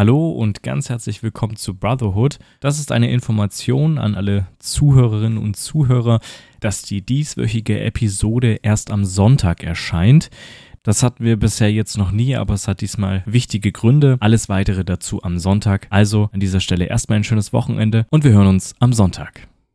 Hallo und ganz herzlich willkommen zu Brotherhood. Das ist eine Information an alle Zuhörerinnen und Zuhörer, dass die dieswöchige Episode erst am Sonntag erscheint. Das hatten wir bisher jetzt noch nie, aber es hat diesmal wichtige Gründe. Alles weitere dazu am Sonntag. Also an dieser Stelle erstmal ein schönes Wochenende und wir hören uns am Sonntag.